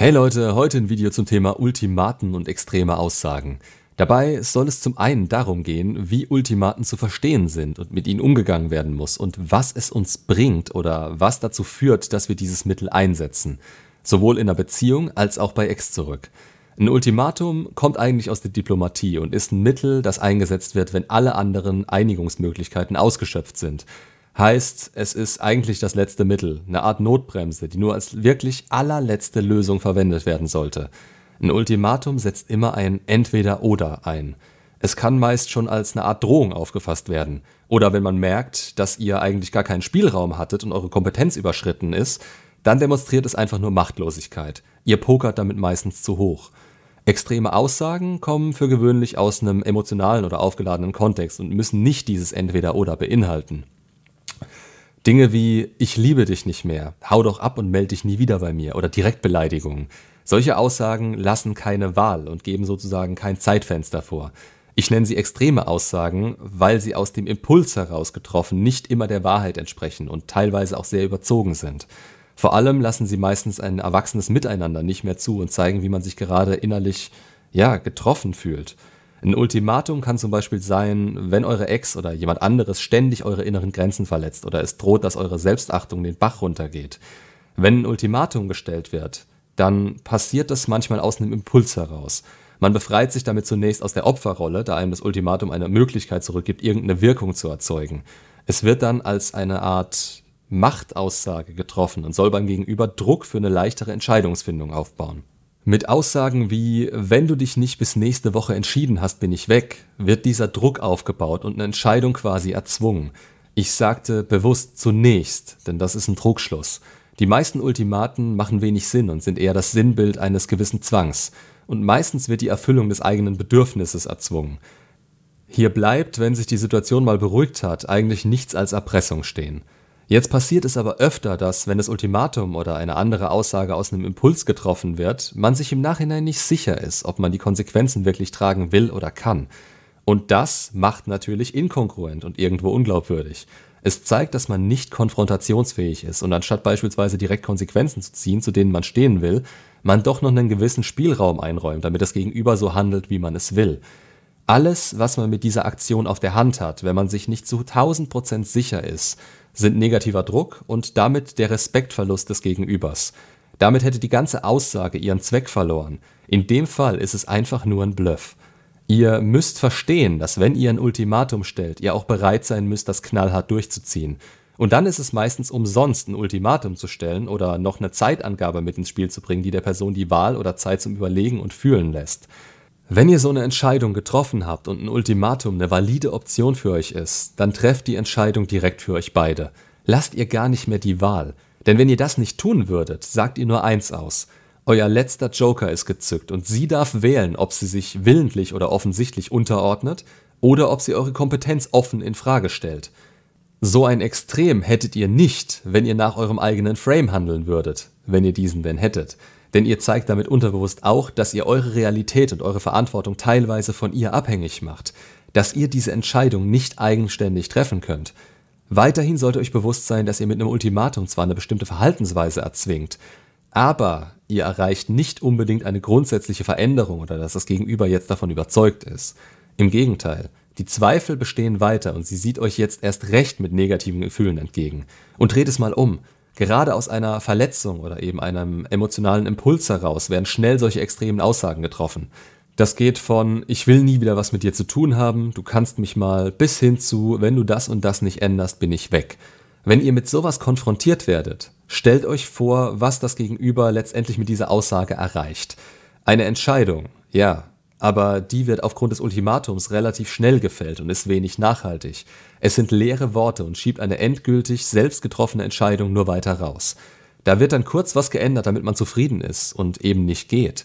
Hey Leute, heute ein Video zum Thema Ultimaten und extreme Aussagen. Dabei soll es zum einen darum gehen, wie Ultimaten zu verstehen sind und mit ihnen umgegangen werden muss und was es uns bringt oder was dazu führt, dass wir dieses Mittel einsetzen. Sowohl in einer Beziehung als auch bei Ex zurück. Ein Ultimatum kommt eigentlich aus der Diplomatie und ist ein Mittel, das eingesetzt wird, wenn alle anderen Einigungsmöglichkeiten ausgeschöpft sind. Heißt, es ist eigentlich das letzte Mittel, eine Art Notbremse, die nur als wirklich allerletzte Lösung verwendet werden sollte. Ein Ultimatum setzt immer ein Entweder-Oder ein. Es kann meist schon als eine Art Drohung aufgefasst werden. Oder wenn man merkt, dass ihr eigentlich gar keinen Spielraum hattet und eure Kompetenz überschritten ist, dann demonstriert es einfach nur Machtlosigkeit. Ihr pokert damit meistens zu hoch. Extreme Aussagen kommen für gewöhnlich aus einem emotionalen oder aufgeladenen Kontext und müssen nicht dieses Entweder-Oder beinhalten. Dinge wie ich liebe dich nicht mehr, hau doch ab und melde dich nie wieder bei mir oder Direktbeleidigungen. Solche Aussagen lassen keine Wahl und geben sozusagen kein Zeitfenster vor. Ich nenne sie extreme Aussagen, weil sie aus dem Impuls heraus getroffen nicht immer der Wahrheit entsprechen und teilweise auch sehr überzogen sind. Vor allem lassen sie meistens ein erwachsenes Miteinander nicht mehr zu und zeigen, wie man sich gerade innerlich ja getroffen fühlt. Ein Ultimatum kann zum Beispiel sein, wenn eure Ex oder jemand anderes ständig eure inneren Grenzen verletzt oder es droht, dass eure Selbstachtung den Bach runtergeht. Wenn ein Ultimatum gestellt wird, dann passiert das manchmal aus einem Impuls heraus. Man befreit sich damit zunächst aus der Opferrolle, da einem das Ultimatum eine Möglichkeit zurückgibt, irgendeine Wirkung zu erzeugen. Es wird dann als eine Art Machtaussage getroffen und soll beim Gegenüber Druck für eine leichtere Entscheidungsfindung aufbauen. Mit Aussagen wie wenn du dich nicht bis nächste Woche entschieden hast, bin ich weg, wird dieser Druck aufgebaut und eine Entscheidung quasi erzwungen. Ich sagte bewusst zunächst, denn das ist ein Trugschluss. Die meisten Ultimaten machen wenig Sinn und sind eher das Sinnbild eines gewissen Zwangs. Und meistens wird die Erfüllung des eigenen Bedürfnisses erzwungen. Hier bleibt, wenn sich die Situation mal beruhigt hat, eigentlich nichts als Erpressung stehen. Jetzt passiert es aber öfter, dass, wenn das Ultimatum oder eine andere Aussage aus einem Impuls getroffen wird, man sich im Nachhinein nicht sicher ist, ob man die Konsequenzen wirklich tragen will oder kann. Und das macht natürlich inkongruent und irgendwo unglaubwürdig. Es zeigt, dass man nicht konfrontationsfähig ist und anstatt beispielsweise direkt Konsequenzen zu ziehen, zu denen man stehen will, man doch noch einen gewissen Spielraum einräumt, damit das Gegenüber so handelt, wie man es will. Alles, was man mit dieser Aktion auf der Hand hat, wenn man sich nicht zu 1000% sicher ist, sind negativer Druck und damit der Respektverlust des Gegenübers. Damit hätte die ganze Aussage ihren Zweck verloren. In dem Fall ist es einfach nur ein Bluff. Ihr müsst verstehen, dass wenn ihr ein Ultimatum stellt, ihr auch bereit sein müsst, das knallhart durchzuziehen. Und dann ist es meistens umsonst, ein Ultimatum zu stellen oder noch eine Zeitangabe mit ins Spiel zu bringen, die der Person die Wahl oder Zeit zum Überlegen und Fühlen lässt. Wenn ihr so eine Entscheidung getroffen habt und ein Ultimatum eine valide Option für euch ist, dann trefft die Entscheidung direkt für euch beide. Lasst ihr gar nicht mehr die Wahl. Denn wenn ihr das nicht tun würdet, sagt ihr nur eins aus. Euer letzter Joker ist gezückt und sie darf wählen, ob sie sich willentlich oder offensichtlich unterordnet oder ob sie eure Kompetenz offen in Frage stellt. So ein Extrem hättet ihr nicht, wenn ihr nach eurem eigenen Frame handeln würdet, wenn ihr diesen denn hättet. Denn ihr zeigt damit unterbewusst auch, dass ihr eure Realität und eure Verantwortung teilweise von ihr abhängig macht, dass ihr diese Entscheidung nicht eigenständig treffen könnt. Weiterhin sollte euch bewusst sein, dass ihr mit einem Ultimatum zwar eine bestimmte Verhaltensweise erzwingt, aber ihr erreicht nicht unbedingt eine grundsätzliche Veränderung oder dass das Gegenüber jetzt davon überzeugt ist. Im Gegenteil, die Zweifel bestehen weiter und sie sieht euch jetzt erst recht mit negativen Gefühlen entgegen. Und dreht es mal um. Gerade aus einer Verletzung oder eben einem emotionalen Impuls heraus werden schnell solche extremen Aussagen getroffen. Das geht von ich will nie wieder was mit dir zu tun haben, du kannst mich mal, bis hin zu wenn du das und das nicht änderst, bin ich weg. Wenn ihr mit sowas konfrontiert werdet, stellt euch vor, was das Gegenüber letztendlich mit dieser Aussage erreicht. Eine Entscheidung, ja, aber die wird aufgrund des Ultimatums relativ schnell gefällt und ist wenig nachhaltig. Es sind leere Worte und schiebt eine endgültig selbst getroffene Entscheidung nur weiter raus. Da wird dann kurz was geändert, damit man zufrieden ist und eben nicht geht.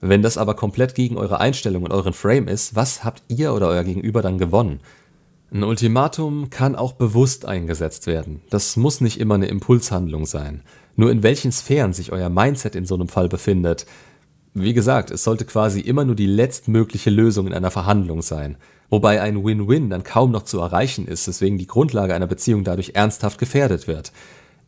Wenn das aber komplett gegen eure Einstellung und euren Frame ist, was habt ihr oder euer Gegenüber dann gewonnen? Ein Ultimatum kann auch bewusst eingesetzt werden. Das muss nicht immer eine Impulshandlung sein. Nur in welchen Sphären sich euer Mindset in so einem Fall befindet, wie gesagt, es sollte quasi immer nur die letztmögliche Lösung in einer Verhandlung sein, wobei ein Win-Win dann kaum noch zu erreichen ist, weswegen die Grundlage einer Beziehung dadurch ernsthaft gefährdet wird.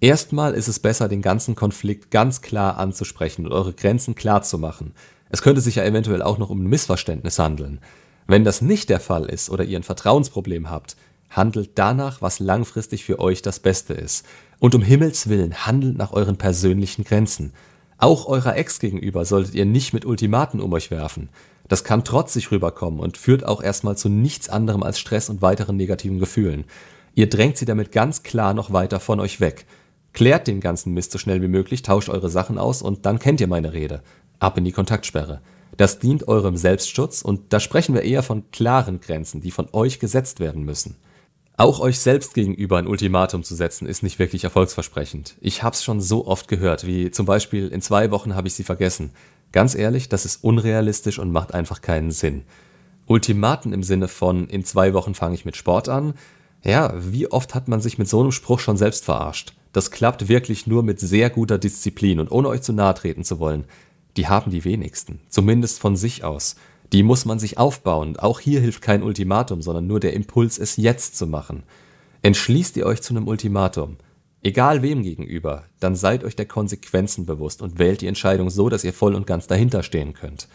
Erstmal ist es besser, den ganzen Konflikt ganz klar anzusprechen und eure Grenzen klar zu machen. Es könnte sich ja eventuell auch noch um ein Missverständnis handeln. Wenn das nicht der Fall ist oder ihr ein Vertrauensproblem habt, handelt danach, was langfristig für euch das Beste ist. Und um Himmels willen handelt nach euren persönlichen Grenzen. Auch eurer Ex gegenüber solltet ihr nicht mit Ultimaten um euch werfen. Das kann trotzig rüberkommen und führt auch erstmal zu nichts anderem als Stress und weiteren negativen Gefühlen. Ihr drängt sie damit ganz klar noch weiter von euch weg. Klärt den ganzen Mist so schnell wie möglich, tauscht eure Sachen aus und dann kennt ihr meine Rede. Ab in die Kontaktsperre. Das dient eurem Selbstschutz und da sprechen wir eher von klaren Grenzen, die von euch gesetzt werden müssen. Auch euch selbst gegenüber ein Ultimatum zu setzen, ist nicht wirklich erfolgsversprechend. Ich hab's schon so oft gehört, wie zum Beispiel in zwei Wochen habe ich sie vergessen. Ganz ehrlich, das ist unrealistisch und macht einfach keinen Sinn. Ultimaten im Sinne von in zwei Wochen fange ich mit Sport an. Ja, wie oft hat man sich mit so einem Spruch schon selbst verarscht? Das klappt wirklich nur mit sehr guter Disziplin und ohne euch zu nahe treten zu wollen. Die haben die wenigsten, zumindest von sich aus. Die muss man sich aufbauen. Auch hier hilft kein Ultimatum, sondern nur der Impuls, es jetzt zu machen. Entschließt ihr euch zu einem Ultimatum, egal wem gegenüber, dann seid euch der Konsequenzen bewusst und wählt die Entscheidung so, dass ihr voll und ganz dahinter stehen könnt.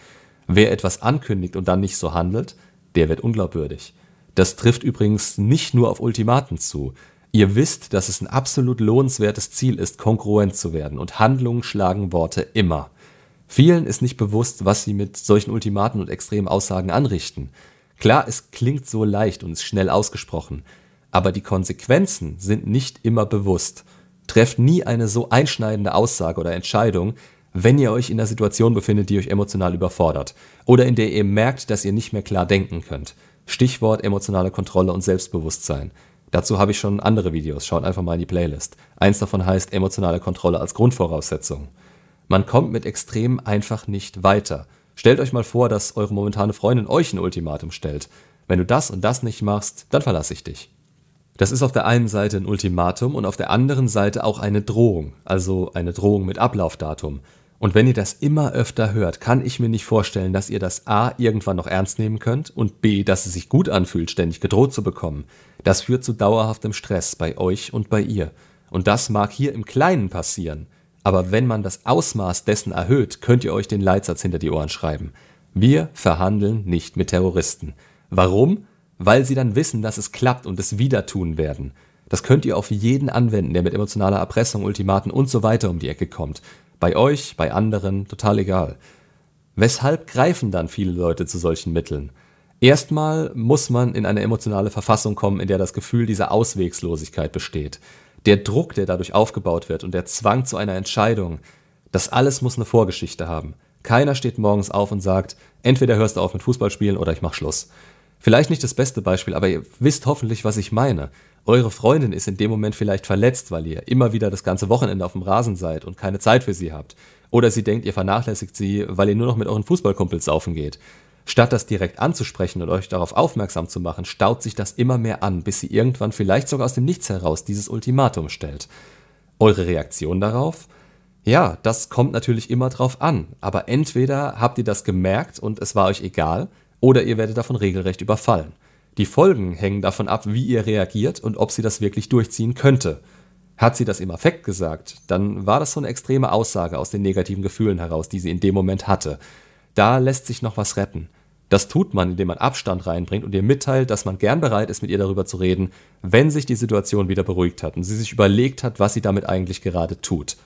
Wer etwas ankündigt und dann nicht so handelt, der wird unglaubwürdig. Das trifft übrigens nicht nur auf Ultimaten zu. Ihr wisst, dass es ein absolut lohnenswertes Ziel ist, kongruent zu werden und Handlungen schlagen Worte immer. Vielen ist nicht bewusst, was sie mit solchen Ultimaten und extremen Aussagen anrichten. Klar, es klingt so leicht und ist schnell ausgesprochen, aber die Konsequenzen sind nicht immer bewusst. Trefft nie eine so einschneidende Aussage oder Entscheidung, wenn ihr euch in einer Situation befindet, die euch emotional überfordert oder in der ihr merkt, dass ihr nicht mehr klar denken könnt. Stichwort emotionale Kontrolle und Selbstbewusstsein. Dazu habe ich schon andere Videos, schaut einfach mal in die Playlist. Eins davon heißt emotionale Kontrolle als Grundvoraussetzung. Man kommt mit Extremen einfach nicht weiter. Stellt euch mal vor, dass eure momentane Freundin euch ein Ultimatum stellt. Wenn du das und das nicht machst, dann verlasse ich dich. Das ist auf der einen Seite ein Ultimatum und auf der anderen Seite auch eine Drohung, also eine Drohung mit Ablaufdatum. Und wenn ihr das immer öfter hört, kann ich mir nicht vorstellen, dass ihr das A irgendwann noch ernst nehmen könnt und B, dass es sich gut anfühlt, ständig gedroht zu bekommen. Das führt zu dauerhaftem Stress bei euch und bei ihr. Und das mag hier im Kleinen passieren. Aber wenn man das Ausmaß dessen erhöht, könnt ihr euch den Leitsatz hinter die Ohren schreiben. Wir verhandeln nicht mit Terroristen. Warum? Weil sie dann wissen, dass es klappt und es wieder tun werden. Das könnt ihr auf jeden anwenden, der mit emotionaler Erpressung, Ultimaten und so weiter um die Ecke kommt. Bei euch, bei anderen, total egal. Weshalb greifen dann viele Leute zu solchen Mitteln? Erstmal muss man in eine emotionale Verfassung kommen, in der das Gefühl dieser Auswegslosigkeit besteht. Der Druck, der dadurch aufgebaut wird und der Zwang zu einer Entscheidung, das alles muss eine Vorgeschichte haben. Keiner steht morgens auf und sagt, entweder hörst du auf mit Fußballspielen oder ich mach Schluss. Vielleicht nicht das beste Beispiel, aber ihr wisst hoffentlich, was ich meine. Eure Freundin ist in dem Moment vielleicht verletzt, weil ihr immer wieder das ganze Wochenende auf dem Rasen seid und keine Zeit für sie habt. Oder sie denkt, ihr vernachlässigt sie, weil ihr nur noch mit euren Fußballkumpels saufen geht. Statt das direkt anzusprechen und euch darauf aufmerksam zu machen, staut sich das immer mehr an, bis sie irgendwann vielleicht sogar aus dem Nichts heraus dieses Ultimatum stellt. Eure Reaktion darauf? Ja, das kommt natürlich immer drauf an, aber entweder habt ihr das gemerkt und es war euch egal, oder ihr werdet davon regelrecht überfallen. Die Folgen hängen davon ab, wie ihr reagiert und ob sie das wirklich durchziehen könnte. Hat sie das im Affekt gesagt, dann war das so eine extreme Aussage aus den negativen Gefühlen heraus, die sie in dem Moment hatte. Da lässt sich noch was retten. Das tut man, indem man Abstand reinbringt und ihr mitteilt, dass man gern bereit ist, mit ihr darüber zu reden, wenn sich die Situation wieder beruhigt hat und sie sich überlegt hat, was sie damit eigentlich gerade tut.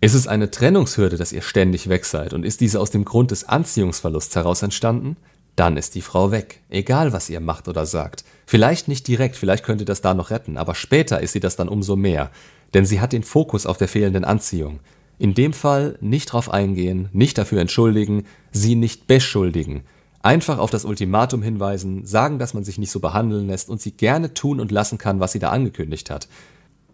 Ist es eine Trennungshürde, dass ihr ständig weg seid und ist diese aus dem Grund des Anziehungsverlusts heraus entstanden? Dann ist die Frau weg, egal was ihr macht oder sagt. Vielleicht nicht direkt, vielleicht könnt ihr das da noch retten, aber später ist sie das dann umso mehr, denn sie hat den Fokus auf der fehlenden Anziehung. In dem Fall nicht drauf eingehen, nicht dafür entschuldigen, sie nicht beschuldigen. Einfach auf das Ultimatum hinweisen, sagen, dass man sich nicht so behandeln lässt und sie gerne tun und lassen kann, was sie da angekündigt hat.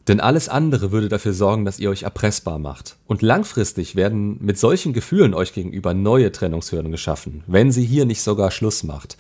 Denn alles andere würde dafür sorgen, dass ihr euch erpressbar macht. Und langfristig werden mit solchen Gefühlen euch gegenüber neue Trennungshürden geschaffen, wenn sie hier nicht sogar Schluss macht.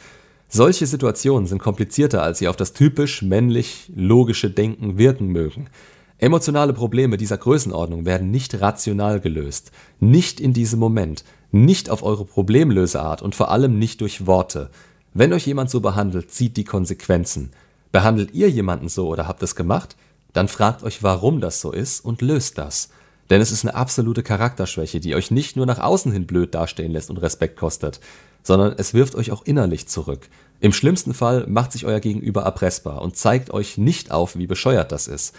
Solche Situationen sind komplizierter, als sie auf das typisch männlich logische Denken wirken mögen. Emotionale Probleme dieser Größenordnung werden nicht rational gelöst, nicht in diesem Moment, nicht auf eure Problemlöseart und vor allem nicht durch Worte. Wenn euch jemand so behandelt, zieht die Konsequenzen. Behandelt ihr jemanden so oder habt es gemacht? dann fragt euch, warum das so ist und löst das. Denn es ist eine absolute Charakterschwäche, die euch nicht nur nach außen hin blöd dastehen lässt und Respekt kostet, sondern es wirft euch auch innerlich zurück. Im schlimmsten Fall macht sich euer Gegenüber erpressbar und zeigt euch nicht auf, wie bescheuert das ist.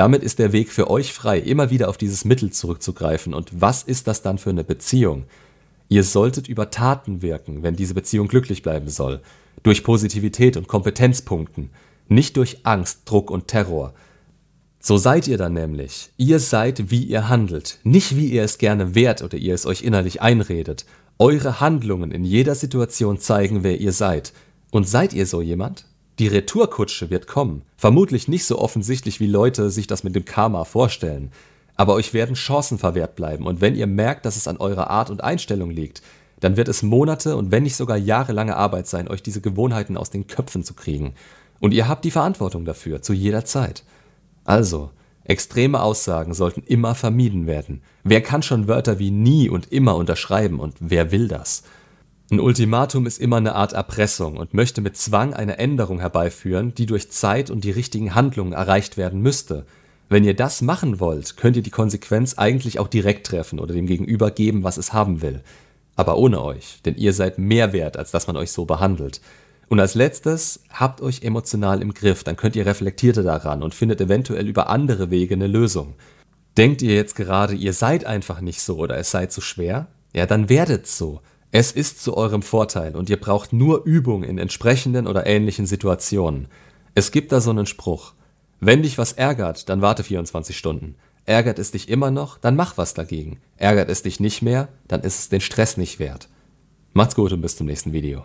Damit ist der Weg für euch frei, immer wieder auf dieses Mittel zurückzugreifen. Und was ist das dann für eine Beziehung? Ihr solltet über Taten wirken, wenn diese Beziehung glücklich bleiben soll. Durch Positivität und Kompetenzpunkten, nicht durch Angst, Druck und Terror. So seid ihr dann nämlich. Ihr seid, wie ihr handelt, nicht wie ihr es gerne wärt oder ihr es euch innerlich einredet. Eure Handlungen in jeder Situation zeigen, wer ihr seid. Und seid ihr so jemand? Die Retourkutsche wird kommen. Vermutlich nicht so offensichtlich, wie Leute sich das mit dem Karma vorstellen. Aber euch werden Chancen verwehrt bleiben. Und wenn ihr merkt, dass es an eurer Art und Einstellung liegt, dann wird es Monate und wenn nicht sogar jahrelange Arbeit sein, euch diese Gewohnheiten aus den Köpfen zu kriegen. Und ihr habt die Verantwortung dafür, zu jeder Zeit. Also, extreme Aussagen sollten immer vermieden werden. Wer kann schon Wörter wie nie und immer unterschreiben und wer will das? Ein Ultimatum ist immer eine Art Erpressung und möchte mit Zwang eine Änderung herbeiführen, die durch Zeit und die richtigen Handlungen erreicht werden müsste. Wenn ihr das machen wollt, könnt ihr die Konsequenz eigentlich auch direkt treffen oder dem Gegenüber geben, was es haben will. Aber ohne euch, denn ihr seid mehr wert, als dass man euch so behandelt. Und als letztes, habt euch emotional im Griff, dann könnt ihr reflektierter daran und findet eventuell über andere Wege eine Lösung. Denkt ihr jetzt gerade, ihr seid einfach nicht so oder es sei zu schwer? Ja, dann werdet so. Es ist zu eurem Vorteil und ihr braucht nur Übung in entsprechenden oder ähnlichen Situationen. Es gibt da so einen Spruch. Wenn dich was ärgert, dann warte 24 Stunden. Ärgert es dich immer noch, dann mach was dagegen. Ärgert es dich nicht mehr, dann ist es den Stress nicht wert. Macht's gut und bis zum nächsten Video.